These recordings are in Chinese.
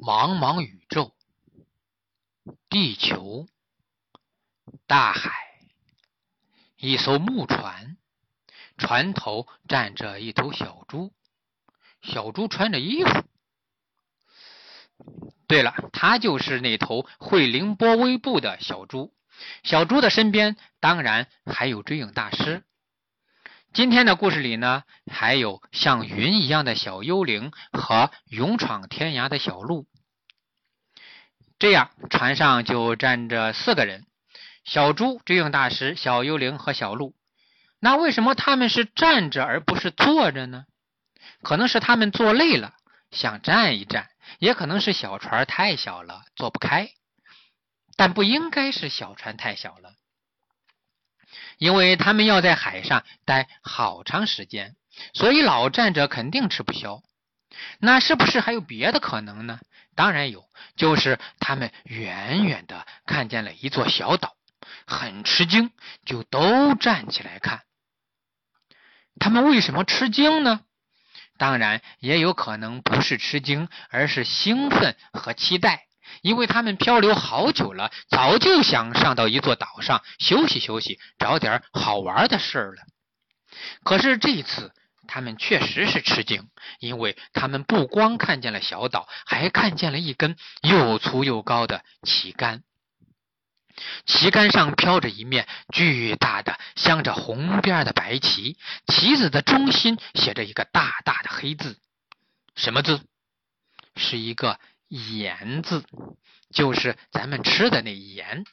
茫茫宇宙，地球，大海，一艘木船，船头站着一头小猪，小猪穿着衣服。对了，它就是那头会凌波微步的小猪。小猪的身边当然还有追影大师。今天的故事里呢，还有像云一样的小幽灵和勇闯天涯的小鹿。这样，船上就站着四个人：小猪、追影大师、小幽灵和小鹿。那为什么他们是站着而不是坐着呢？可能是他们坐累了，想站一站；也可能是小船太小了，坐不开。但不应该是小船太小了。因为他们要在海上待好长时间，所以老站着肯定吃不消。那是不是还有别的可能呢？当然有，就是他们远远的看见了一座小岛，很吃惊，就都站起来看。他们为什么吃惊呢？当然也有可能不是吃惊，而是兴奋和期待。因为他们漂流好久了，早就想上到一座岛上休息休息，找点好玩的事儿了。可是这次他们确实是吃惊，因为他们不光看见了小岛，还看见了一根又粗又高的旗杆。旗杆上飘着一面巨大的镶着红边的白旗，旗子的中心写着一个大大的黑字，什么字？是一个。盐字就是咱们吃的那盐，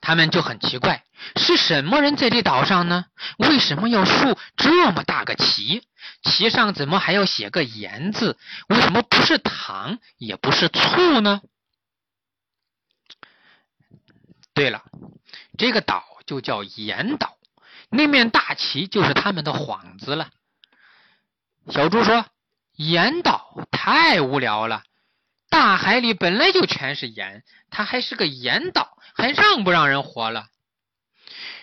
他们就很奇怪，是什么人在这岛上呢？为什么要竖这么大个旗？旗上怎么还要写个盐字？为什么不是糖，也不是醋呢？对了，这个岛就叫盐岛，那面大旗就是他们的幌子了。小猪说。盐岛太无聊了，大海里本来就全是盐，它还是个盐岛，还让不让人活了？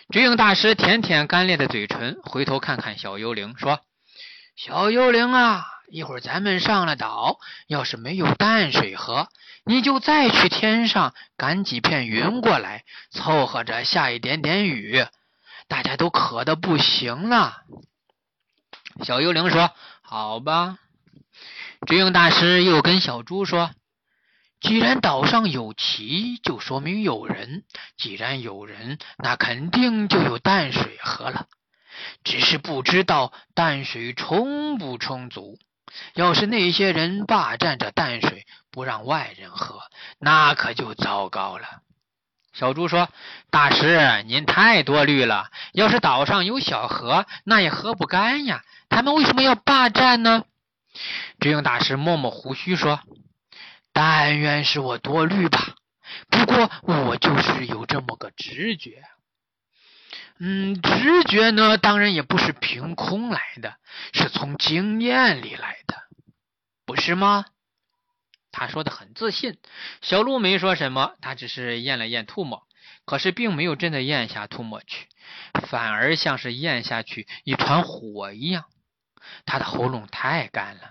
追影大师舔舔干裂的嘴唇，回头看看小幽灵，说：“小幽灵啊，一会儿咱们上了岛，要是没有淡水喝，你就再去天上赶几片云过来，凑合着下一点点雨，大家都渴的不行了。”小幽灵说：“好吧。”追影大师又跟小猪说：“既然岛上有旗，就说明有人；既然有人，那肯定就有淡水喝了。只是不知道淡水充不充足。要是那些人霸占着淡水，不让外人喝，那可就糟糕了。”小猪说：“大师，您太多虑了。要是岛上有小河，那也喝不干呀。他们为什么要霸占呢？”追影大师摸摸胡须说：“但愿是我多虑吧，不过我就是有这么个直觉。嗯，直觉呢，当然也不是凭空来的，是从经验里来的，不是吗？”他说的很自信。小鹿没说什么，他只是咽了咽唾沫，可是并没有真的咽下唾沫去，反而像是咽下去一团火一样。他的喉咙太干了。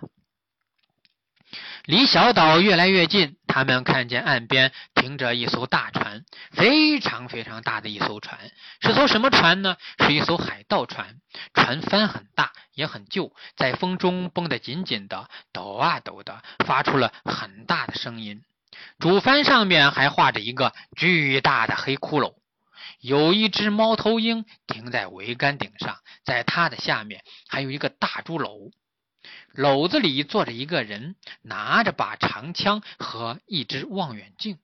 离小岛越来越近，他们看见岸边停着一艘大船，非常非常大的一艘船。是艘什么船呢？是一艘海盗船。船帆很大，也很旧，在风中绷得紧紧的，抖啊抖的，发出了很大的声音。主帆上面还画着一个巨大的黑骷髅。有一只猫头鹰停在桅杆顶上，在它的下面还有一个大猪篓，篓子里坐着一个人，拿着把长枪和一只望远镜。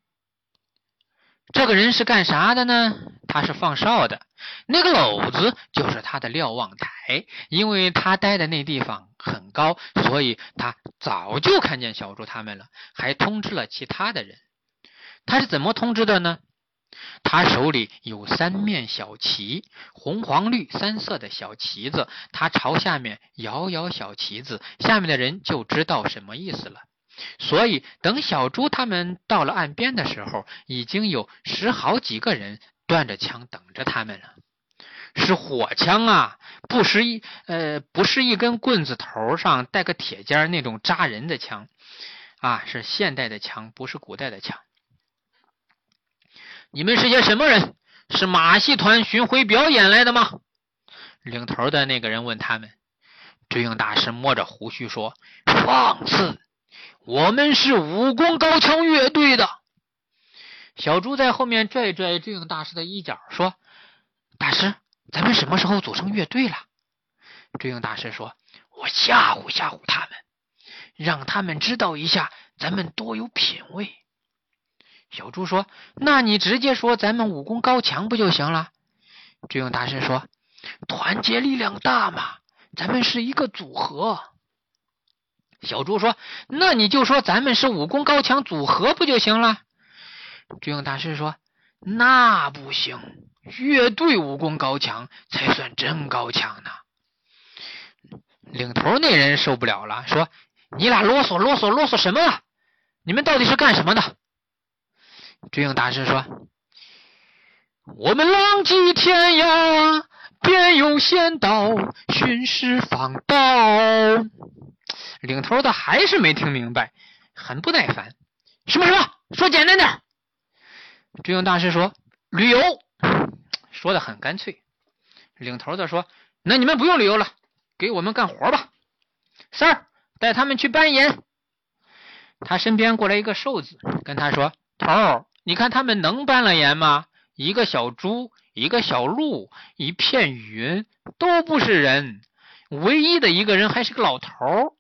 这个人是干啥的呢？他是放哨的。那个篓子就是他的瞭望台，因为他待的那地方很高，所以他早就看见小猪他们了，还通知了其他的人。他是怎么通知的呢？他手里有三面小旗，红、黄、绿三色的小旗子。他朝下面摇摇小旗子，下面的人就知道什么意思了。所以，等小猪他们到了岸边的时候，已经有十好几个人端着枪等着他们了。是火枪啊，不是一呃，不是一根棍子头上带个铁尖那种扎人的枪。啊，是现代的枪，不是古代的枪。你们是些什么人？是马戏团巡回表演来的吗？领头的那个人问他们。追影大师摸着胡须说：“放肆！我们是武功高强乐队的。”小猪在后面拽拽追影大师的衣角，说：“大师，咱们什么时候组成乐队了？”追影大师说：“我吓唬吓唬他们，让他们知道一下咱们多有品位。”小猪说：“那你直接说咱们武功高强不就行了？”智勇大师说：“团结力量大嘛，咱们是一个组合。”小猪说：“那你就说咱们是武功高强组合不就行了？”智勇大师说：“那不行，乐队武功高强才算真高强呢。”领头那人受不了了，说：“你俩啰嗦啰嗦啰嗦什么？你们到底是干什么的？”追影大师说：“我们浪迹天涯，遍游仙岛，寻师访道。”领头的还是没听明白，很不耐烦：“什么什么？说简单点。”追影大师说：“旅游。”说的很干脆。领头的说：“那你们不用旅游了。”给我们干活吧，三儿带他们去搬盐。他身边过来一个瘦子，跟他说：“头儿，你看他们能搬了盐吗？一个小猪，一个小鹿，一片云，都不是人，唯一的一个人还是个老头儿。”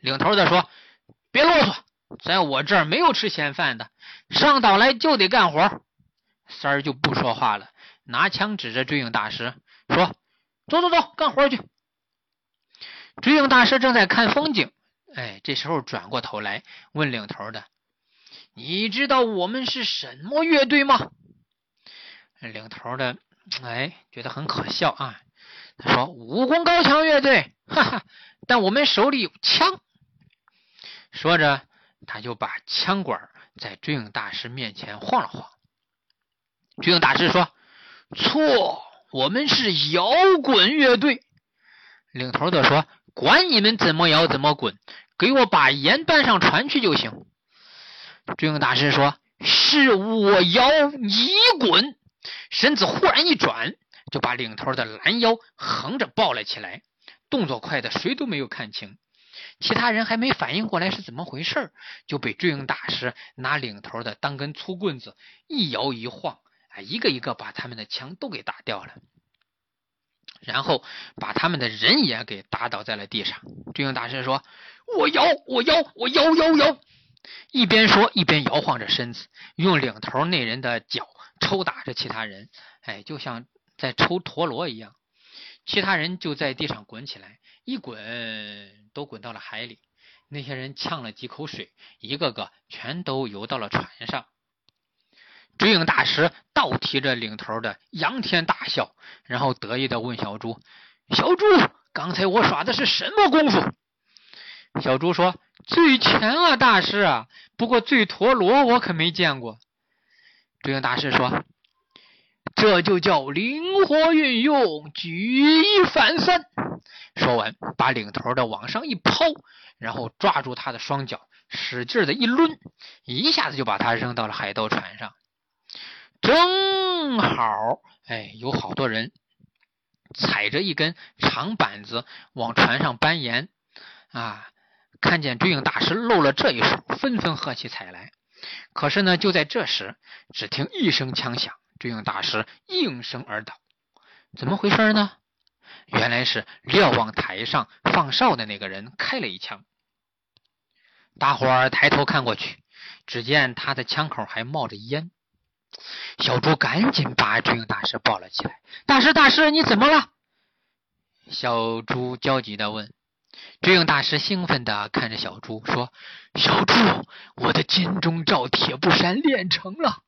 领头的说：“别啰嗦，在我这儿没有吃闲饭的，上岛来就得干活。”三儿就不说话了，拿枪指着追影大师说。走走走，干活去。追影大师正在看风景，哎，这时候转过头来问领头的：“你知道我们是什么乐队吗？”领头的哎，觉得很可笑啊。他说：“武功高强乐队，哈哈，但我们手里有枪。”说着，他就把枪管在追影大师面前晃了晃。追影大师说：“错。”我们是摇滚乐队，领头的说：“管你们怎么摇怎么滚，给我把盐搬上船去就行。”追影大师说：“是我摇，你滚！”身子忽然一转，就把领头的拦腰横着抱了起来，动作快的谁都没有看清。其他人还没反应过来是怎么回事，就被追影大师拿领头的当根粗棍子一摇一晃。啊一个一个把他们的枪都给打掉了，然后把他们的人也给打倒在了地上。追影大师说：“我摇，我摇，我摇摇摇！”一边说一边摇晃着身子，用领头那人的脚抽打着其他人，哎，就像在抽陀螺一样。其他人就在地上滚起来，一滚都滚到了海里。那些人呛了几口水，一个个全都游到了船上。追影大师倒提着领头的，仰天大笑，然后得意的问小猪：“小猪，刚才我耍的是什么功夫？”小猪说：“醉拳啊，大师啊！不过醉陀螺我可没见过。”追影大师说：“这就叫灵活运用，举一反三。”说完，把领头的往上一抛，然后抓住他的双脚，使劲的一抡，一下子就把他扔到了海盗船上。正好，哎，有好多人踩着一根长板子往船上搬盐啊！看见追影大师露了这一手，纷纷喝起彩来。可是呢，就在这时，只听一声枪响，追影大师应声而倒。怎么回事呢？原来是瞭望台上放哨的那个人开了一枪。大伙儿抬头看过去，只见他的枪口还冒着烟。小猪赶紧把追影大师抱了起来。大师，大师，你怎么了？小猪焦急的问。追影大师兴奋的看着小猪说：“小猪，我的金钟罩铁布衫练成了。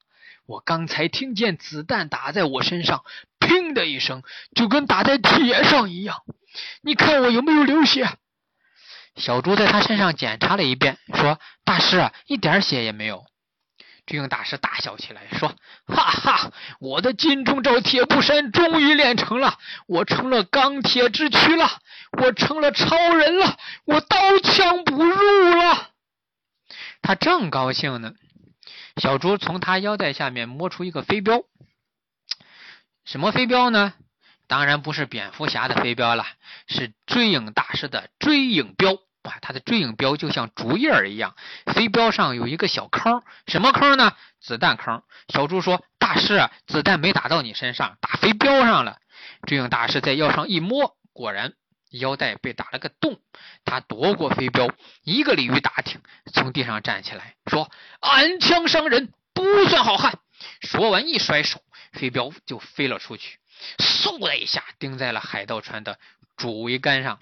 我刚才听见子弹打在我身上，砰的一声，就跟打在铁上一样。你看我有没有流血？”小猪在他身上检查了一遍，说：“大师，一点血也没有。”追影大师大笑起来，说：“哈哈，我的金钟罩铁布衫终于练成了，我成了钢铁之躯了，我成了超人了，我刀枪不入了。”他正高兴呢，小猪从他腰带下面摸出一个飞镖。什么飞镖呢？当然不是蝙蝠侠的飞镖了，是追影大师的追影镖。他的追影镖就像竹叶儿一样，飞镖上有一个小坑，什么坑呢？子弹坑。小猪说：“大师，子弹没打到你身上，打飞镖上了。”追影大师在腰上一摸，果然腰带被打了个洞。他夺过飞镖，一个鲤鱼打挺，从地上站起来，说：“暗枪伤人，不算好汉。”说完一甩手，飞镖就飞了出去，嗖的一下钉在了海盗船的主桅杆上。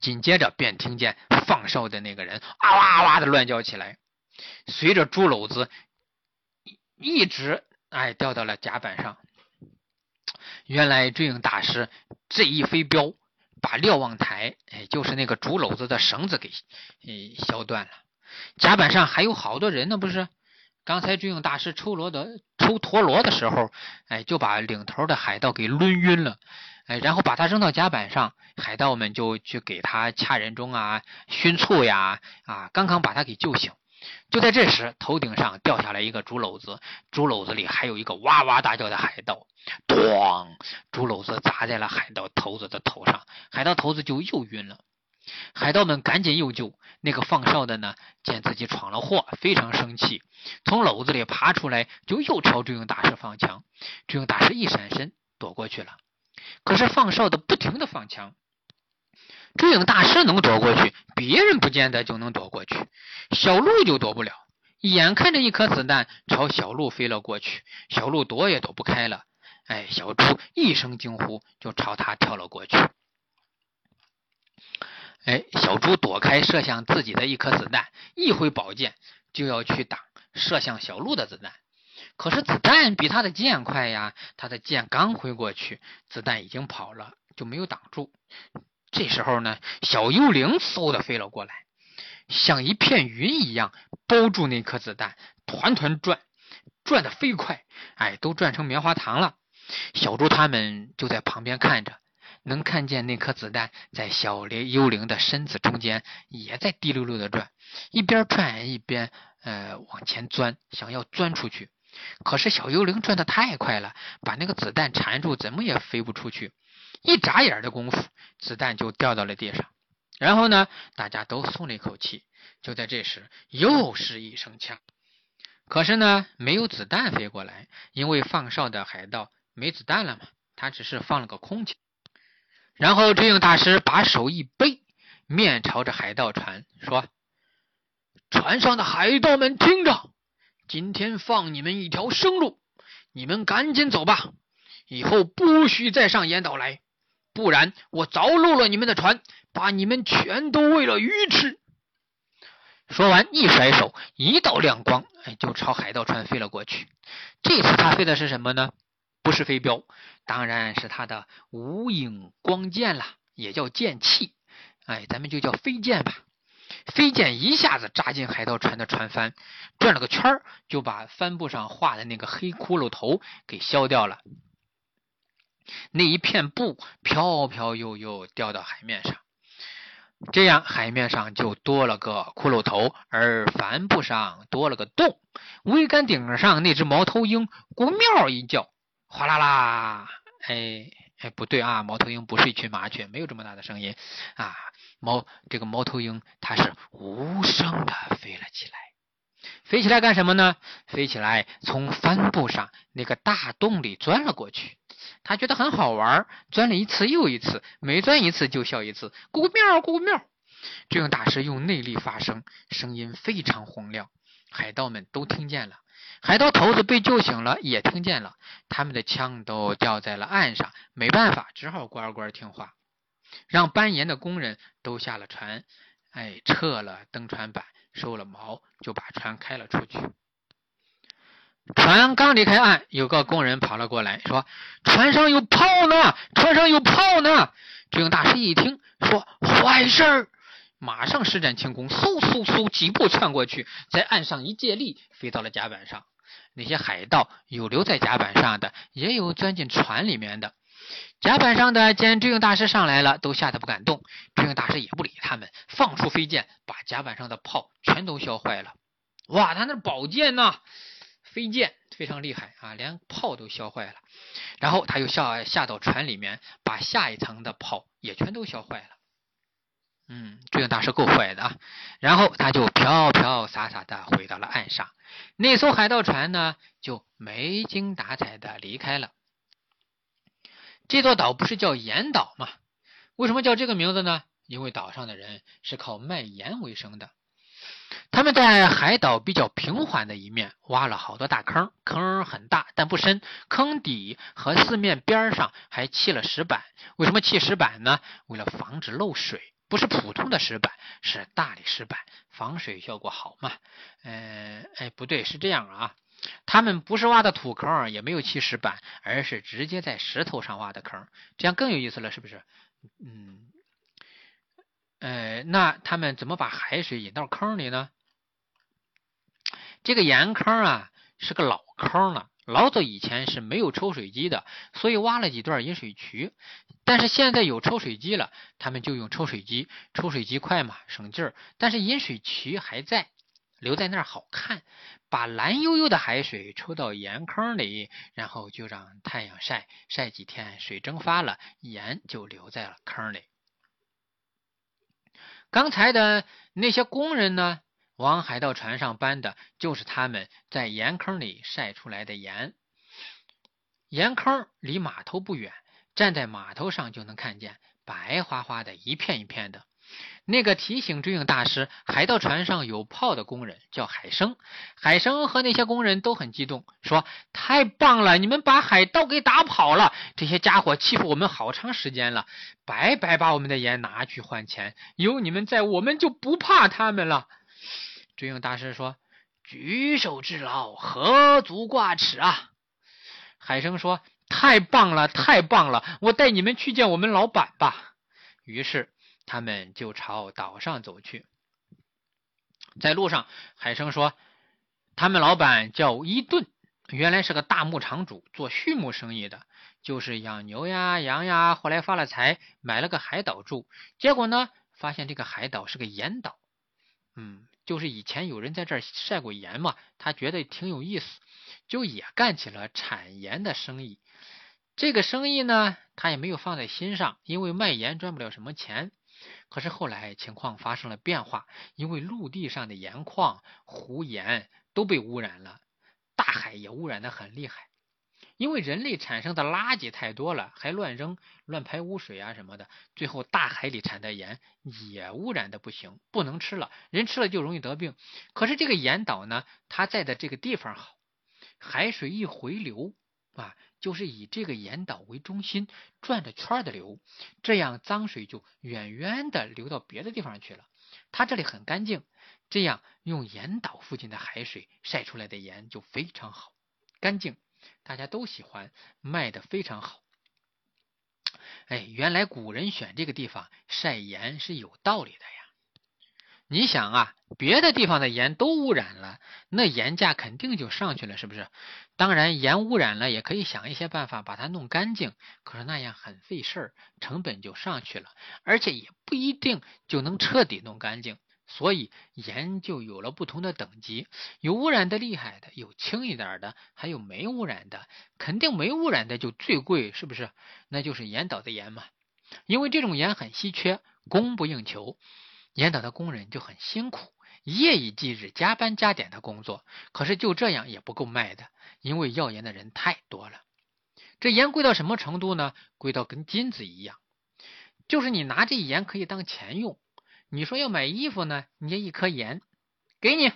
紧接着便听见放哨的那个人啊哇啊哇的乱叫起来，随着猪篓子一直哎掉到了甲板上。原来追影大师这一飞镖把瞭望台哎就是那个竹篓子的绳子给哎削断了。甲板上还有好多人呢，不是？刚才追影大师抽罗的抽陀螺的时候，哎就把领头的海盗给抡晕了。哎，然后把他扔到甲板上，海盗们就去给他掐人中啊、熏醋呀，啊，刚刚把他给救醒。就在这时，头顶上掉下来一个竹篓子，竹篓子里还有一个哇哇大叫的海盗。咣！竹篓子砸在了海盗头子的头上，海盗头子就又晕了。海盗们赶紧又救。那个放哨的呢，见自己闯了祸，非常生气，从篓子里爬出来，就又朝追影大师放枪。追影大师一闪身躲过去了。可是放哨的不停的放枪，追影大师能躲过去，别人不见得就能躲过去。小鹿就躲不了，眼看着一颗子弹朝小鹿飞了过去，小鹿躲也躲不开了。哎，小猪一声惊呼，就朝他跳了过去。哎，小猪躲开射向自己的一颗子弹，一挥宝剑就要去挡射向小鹿的子弹。可是子弹比他的剑快呀！他的剑刚挥过去，子弹已经跑了，就没有挡住。这时候呢，小幽灵嗖的飞了过来，像一片云一样包住那颗子弹，团团转，转的飞快，哎，都转成棉花糖了。小猪他们就在旁边看着，能看见那颗子弹在小幽灵的身子中间也在滴溜溜的转，一边转一边呃往前钻，想要钻出去。可是小幽灵转的太快了，把那个子弹缠住，怎么也飞不出去。一眨眼的功夫，子弹就掉到了地上。然后呢，大家都松了一口气。就在这时，又是一声枪。可是呢，没有子弹飞过来，因为放哨的海盗没子弹了嘛，他只是放了个空枪。然后追影大师把手一背，面朝着海盗船说：“船上的海盗们，听着！”今天放你们一条生路，你们赶紧走吧，以后不许再上岩岛来，不然我凿漏了你们的船，把你们全都喂了鱼吃。说完，一甩手，一道亮光，哎，就朝海盗船飞了过去。这次他飞的是什么呢？不是飞镖，当然是他的无影光剑了，也叫剑气，哎，咱们就叫飞剑吧。飞剑一下子扎进海盗船的船帆，转了个圈儿，就把帆布上画的那个黑骷髅头给削掉了。那一片布飘飘悠悠掉到海面上，这样海面上就多了个骷髅头，而帆布上多了个洞。桅杆顶上那只猫头鹰“咕喵”一叫，哗啦啦，哎哎，不对啊，猫头鹰不是一群麻雀，没有这么大的声音啊。猫这个猫头鹰，它是无声的飞了起来。飞起来干什么呢？飞起来从帆布上那个大洞里钻了过去。他觉得很好玩，钻了一次又一次，每钻一次就笑一次，咕咕喵咕咕喵。这样大师用内力发声，声音非常洪亮，海盗们都听见了。海盗头子被救醒了，也听见了。他们的枪都掉在了岸上，没办法，只好乖乖听话。让搬岩的工人都下了船，哎，撤了登船板，收了锚，就把船开了出去。船刚离开岸，有个工人跑了过来，说：“船上有炮呢！船上有炮呢！”军大师一听，说：“坏事儿！”马上施展轻功，嗖嗖嗖，几步窜过去，在岸上一借力，飞到了甲板上。那些海盗有留在甲板上的，也有钻进船里面的。甲板上的见智勇大师上来了，都吓得不敢动。智勇大师也不理他们，放出飞剑，把甲板上的炮全都削坏了。哇，他那宝剑呐，飞剑非常厉害啊，连炮都削坏了。然后他又下下到船里面，把下一层的炮也全都削坏了。嗯，追影大师够坏的啊。然后他就飘飘洒洒的回到了岸上，那艘海盗船呢就没精打采的离开了。这座岛不是叫盐岛吗？为什么叫这个名字呢？因为岛上的人是靠卖盐为生的。他们在海岛比较平缓的一面挖了好多大坑，坑很大但不深，坑底和四面边上还砌了石板。为什么砌石板呢？为了防止漏水，不是普通的石板，是大理石板，防水效果好嘛。嗯，哎，不对，是这样啊。他们不是挖的土坑，也没有砌石板，而是直接在石头上挖的坑，这样更有意思了，是不是？嗯。呃，那他们怎么把海水引到坑里呢？这个盐坑啊是个老坑了，老早以前是没有抽水机的，所以挖了几段引水渠。但是现在有抽水机了，他们就用抽水机，抽水机快嘛，省劲儿。但是引水渠还在，留在那儿好看。把蓝悠悠的海水抽到盐坑里，然后就让太阳晒晒几天，水蒸发了，盐就留在了坑里。刚才的那些工人呢，往海盗船上搬的就是他们在盐坑里晒出来的盐。盐坑离码头不远，站在码头上就能看见白花花的一片一片的。那个提醒追影大师海盗船上有炮的工人叫海生，海生和那些工人都很激动，说：“太棒了，你们把海盗给打跑了！这些家伙欺负我们好长时间了，白白把我们的盐拿去换钱。有你们在，我们就不怕他们了。”追影大师说：“举手之劳，何足挂齿啊！”海生说：“太棒了，太棒了，我带你们去见我们老板吧。”于是。他们就朝岛上走去，在路上，海生说：“他们老板叫伊顿，原来是个大牧场主，做畜牧生意的，就是养牛呀、羊呀。后来发了财，买了个海岛住。结果呢，发现这个海岛是个盐岛，嗯，就是以前有人在这儿晒过盐嘛，他觉得挺有意思，就也干起了产盐的生意。这个生意呢，他也没有放在心上，因为卖盐赚不了什么钱。”可是后来情况发生了变化，因为陆地上的盐矿、湖盐都被污染了，大海也污染的很厉害。因为人类产生的垃圾太多了，还乱扔、乱排污水啊什么的，最后大海里产的盐也污染的不行，不能吃了，人吃了就容易得病。可是这个盐岛呢，它在的这个地方好，海水一回流啊。就是以这个盐岛为中心转着圈的流，这样脏水就远远的流到别的地方去了。它这里很干净，这样用盐岛附近的海水晒出来的盐就非常好，干净，大家都喜欢，卖的非常好。哎，原来古人选这个地方晒盐是有道理的呀。你想啊，别的地方的盐都污染了，那盐价肯定就上去了，是不是？当然，盐污染了也可以想一些办法把它弄干净，可是那样很费事儿，成本就上去了，而且也不一定就能彻底弄干净。所以盐就有了不同的等级，有污染的厉害的，有轻一点的，还有没污染的。肯定没污染的就最贵，是不是？那就是盐岛的盐嘛，因为这种盐很稀缺，供不应求。盐岛的工人就很辛苦，夜以继日、加班加点的工作，可是就这样也不够卖的，因为要盐的人太多了。这盐贵到什么程度呢？贵到跟金子一样，就是你拿这盐可以当钱用。你说要买衣服呢，你这一颗盐，给你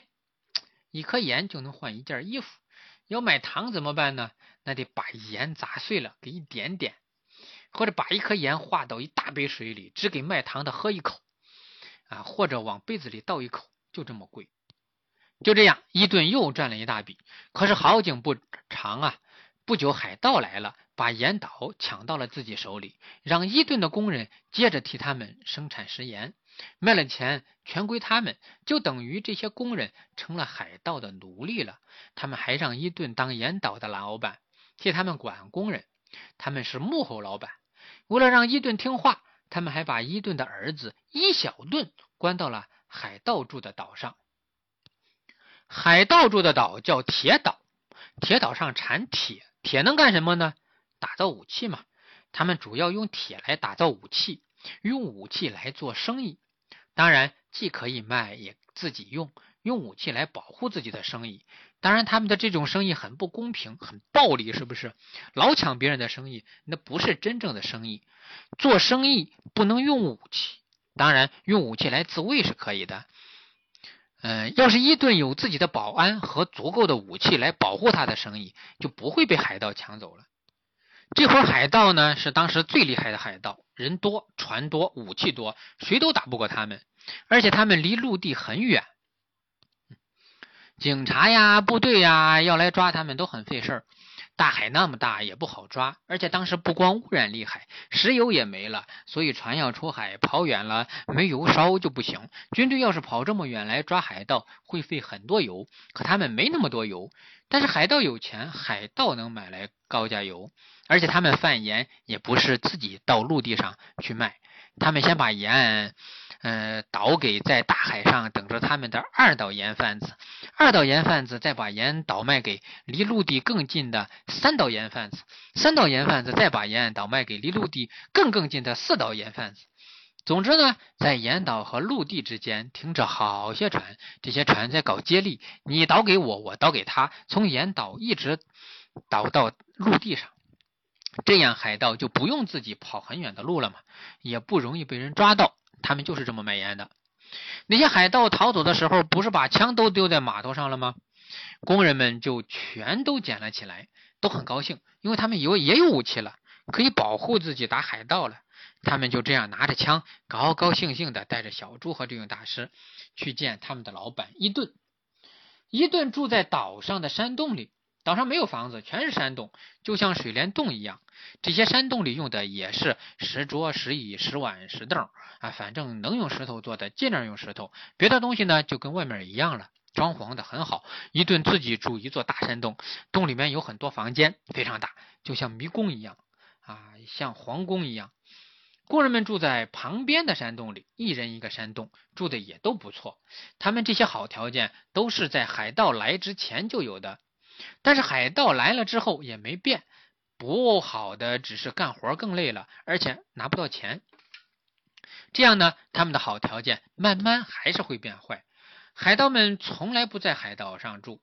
一颗盐就能换一件衣服。要买糖怎么办呢？那得把盐砸碎了，给一点点，或者把一颗盐化到一大杯水里，只给卖糖的喝一口。啊，或者往杯子里倒一口，就这么贵。就这样，一顿又赚了一大笔。可是好景不长啊，不久海盗来了，把盐岛抢到了自己手里，让伊顿的工人接着替他们生产食盐，卖了钱全归他们，就等于这些工人成了海盗的奴隶了。他们还让伊顿当盐岛的老板，替他们管工人，他们是幕后老板。为了让伊顿听话。他们还把伊顿的儿子伊小顿关到了海盗住的岛上。海盗住的岛叫铁岛，铁岛上产铁，铁能干什么呢？打造武器嘛。他们主要用铁来打造武器，用武器来做生意。当然，既可以卖，也自己用，用武器来保护自己的生意。当然，他们的这种生意很不公平，很暴力，是不是？老抢别人的生意，那不是真正的生意。做生意不能用武器，当然用武器来自卫是可以的。嗯，要是伊顿有自己的保安和足够的武器来保护他的生意，就不会被海盗抢走了。这伙海盗呢，是当时最厉害的海盗，人多、船多、武器多，谁都打不过他们。而且他们离陆地很远，警察呀、部队呀要来抓他们都很费事儿。大海那么大，也不好抓。而且当时不光污染厉害，石油也没了，所以船要出海跑远了，没油烧就不行。军队要是跑这么远来抓海盗，会费很多油，可他们没那么多油。但是海盗有钱，海盗能买来高价油。而且他们贩盐也不是自己到陆地上去卖，他们先把盐，呃，倒给在大海上等着他们的二道盐贩子，二道盐贩子再把盐倒卖给离陆地更近的三道盐贩子，三道盐贩子再把盐倒卖给离陆地更更近的四道盐贩子。总之呢，在盐岛和陆地之间停着好些船，这些船在搞接力，你倒给我，我倒给他，从盐岛一直倒到陆地上。这样海盗就不用自己跑很远的路了嘛，也不容易被人抓到。他们就是这么卖烟的。那些海盗逃走的时候，不是把枪都丢在码头上了吗？工人们就全都捡了起来，都很高兴，因为他们以为也有武器了，可以保护自己打海盗了。他们就这样拿着枪，高高兴兴的带着小猪和这位大师去见他们的老板伊顿。伊顿住在岛上的山洞里。岛上没有房子，全是山洞，就像水帘洞一样。这些山洞里用的也是石桌、石椅、石碗、石凳啊，反正能用石头做的尽量用石头。别的东西呢，就跟外面一样了，装潢的很好。一顿自己住一座大山洞，洞里面有很多房间，非常大，就像迷宫一样啊，像皇宫一样。工人们住在旁边的山洞里，一人一个山洞，住的也都不错。他们这些好条件都是在海盗来之前就有的。但是海盗来了之后也没变，不好的只是干活更累了，而且拿不到钱。这样呢，他们的好条件慢慢还是会变坏。海盗们从来不在海岛上住，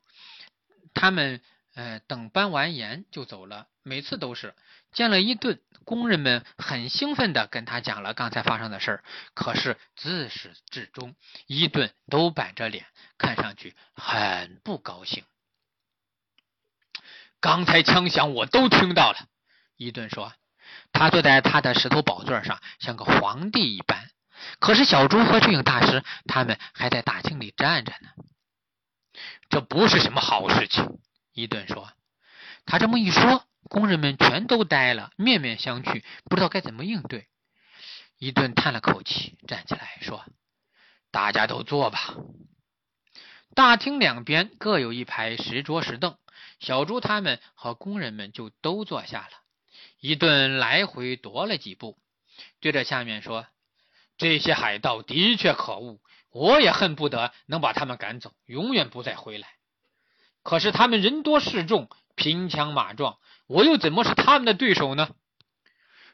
他们呃等搬完盐就走了，每次都是见了伊顿，工人们很兴奋的跟他讲了刚才发生的事儿。可是自始至终，伊顿都板着脸，看上去很不高兴。刚才枪响，我都听到了。伊顿说：“他坐在他的石头宝座上，像个皇帝一般。可是小猪和巨影大师他们还在大厅里站着呢。这不是什么好事情。”伊顿说。他这么一说，工人们全都呆了，面面相觑，不知道该怎么应对。伊顿叹了口气，站起来说：“大家都坐吧。”大厅两边各有一排石桌石凳。小猪他们和工人们就都坐下了，一顿来回踱了几步，对着下面说：“这些海盗的确可恶，我也恨不得能把他们赶走，永远不再回来。可是他们人多势众，兵强马壮，我又怎么是他们的对手呢？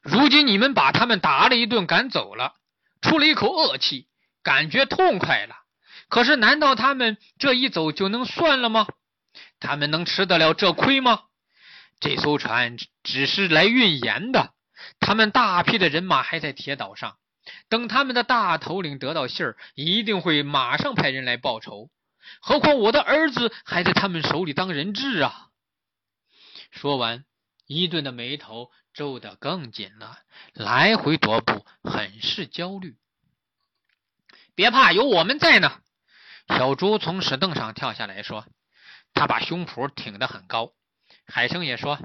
如今你们把他们打了一顿，赶走了，出了一口恶气，感觉痛快了。可是难道他们这一走就能算了吗？”他们能吃得了这亏吗？这艘船只是来运盐的，他们大批的人马还在铁岛上。等他们的大头领得到信儿，一定会马上派人来报仇。何况我的儿子还在他们手里当人质啊！说完，伊顿的眉头皱得更紧了，来回踱步，很是焦虑。别怕，有我们在呢。小猪从石凳上跳下来说。他把胸脯挺得很高。海生也说：“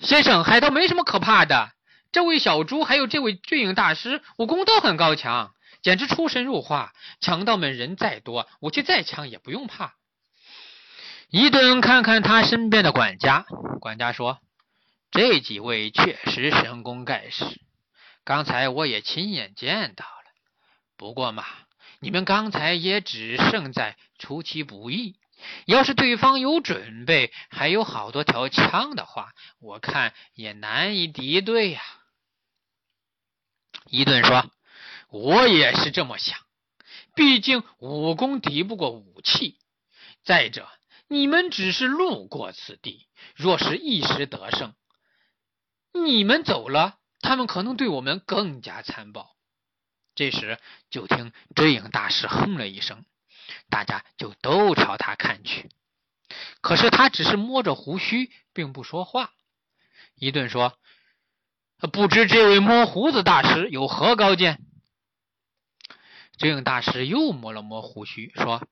先生，海盗没什么可怕的。这位小猪还有这位巨影大师，武功都很高强，简直出神入化。强盗们人再多，武器再强也不用怕。”伊顿看看他身边的管家，管家说：“这几位确实神功盖世，刚才我也亲眼见到了。不过嘛，你们刚才也只胜在出其不意。要是对方有准备，还有好多条枪的话，我看也难以敌对呀。”伊顿说：“我也是这么想。毕竟武功敌不过武器。再者，你们只是路过此地，若是一时得胜，你们走了，他们可能对我们更加残暴。”这时，就听追影大师哼了一声，大家就都朝他看去。可是他只是摸着胡须，并不说话。伊顿说：“不知这位摸胡子大师有何高见？”追影大师又摸了摸胡须，说：“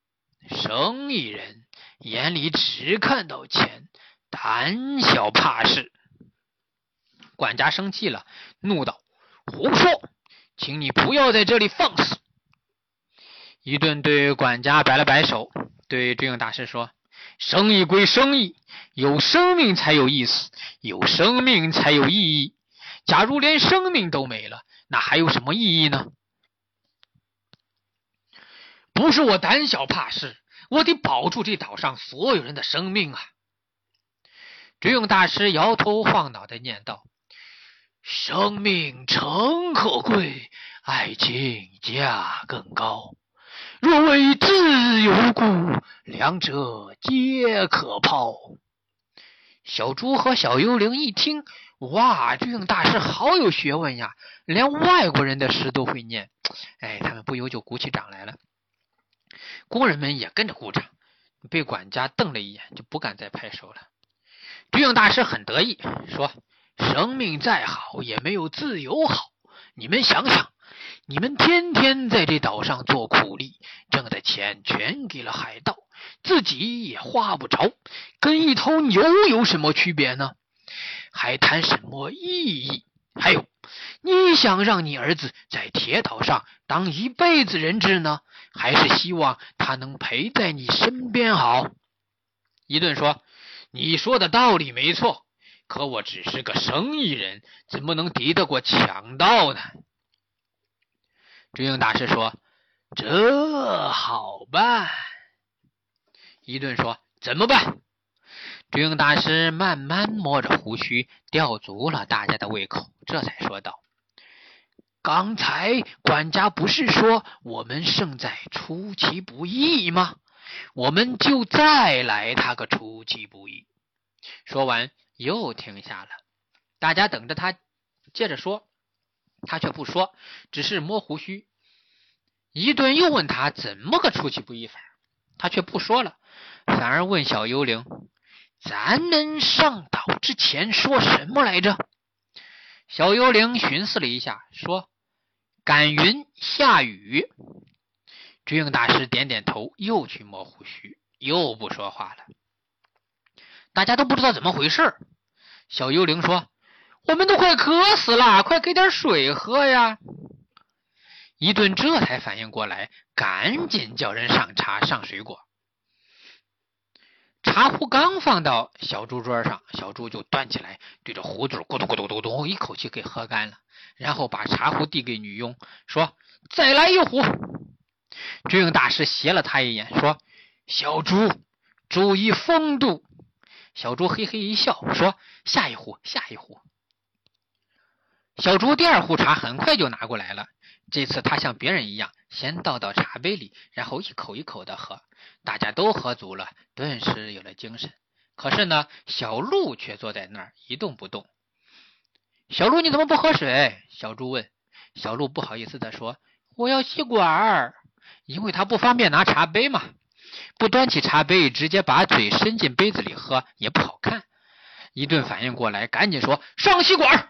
生意人眼里只看到钱，胆小怕事。”管家生气了，怒道：“胡说！”请你不要在这里放肆！一顿对管家摆了摆手，对智勇大师说：“生意归生意，有生命才有意思，有生命才有意义。假如连生命都没了，那还有什么意义呢？”不是我胆小怕事，我得保住这岛上所有人的生命啊！智勇大师摇头晃脑的念道。生命诚可贵，爱情价更高。若为自由故，两者皆可抛。小猪和小幽灵一听，哇，这影大师好有学问呀，连外国人的诗都会念。哎，他们不由就鼓起掌来了。工人们也跟着鼓掌。被管家瞪了一眼，就不敢再拍手了。这影大师很得意，说。生命再好也没有自由好。你们想想，你们天天在这岛上做苦力，挣的钱全给了海盗，自己也花不着，跟一头牛有什么区别呢？还谈什么意义？还有，你想让你儿子在铁岛上当一辈子人质呢，还是希望他能陪在你身边好？伊顿说：“你说的道理没错。”可我只是个生意人，怎么能敌得过强盗呢？追影大师说：“这好办。”伊顿说：“怎么办？”追影大师慢慢摸着胡须，吊足了大家的胃口，这才说道：“刚才管家不是说我们胜在出其不意吗？我们就再来他个出其不意。”说完。又停下了，大家等着他接着说，他却不说，只是摸胡须。伊顿又问他怎么个出其不意法，他却不说了，反而问小幽灵：“咱们上岛之前说什么来着？”小幽灵寻思了一下，说：“赶云下雨。”追影大师点点头，又去摸胡须，又不说话了。大家都不知道怎么回事。小幽灵说：“我们都快渴死了，快给点水喝呀！”伊顿这才反应过来，赶紧叫人上茶上水果。茶壶刚放到小猪桌上，小猪就端起来，对着壶嘴咕嘟咕嘟咕嘟一口气给喝干了，然后把茶壶递给女佣，说：“再来一壶。”追影大师斜了他一眼，说：“小猪，注意风度。”小猪嘿嘿一笑，说：“下一壶，下一壶。”小猪第二壶茶很快就拿过来了。这次他像别人一样，先倒到茶杯里，然后一口一口的喝。大家都喝足了，顿时有了精神。可是呢，小鹿却坐在那儿一动不动。小鹿，你怎么不喝水？小猪问。小鹿不好意思的说：“我要吸管儿，因为它不方便拿茶杯嘛。”不端起茶杯，直接把嘴伸进杯子里喝也不好看。一顿反应过来，赶紧说：“上吸管儿。”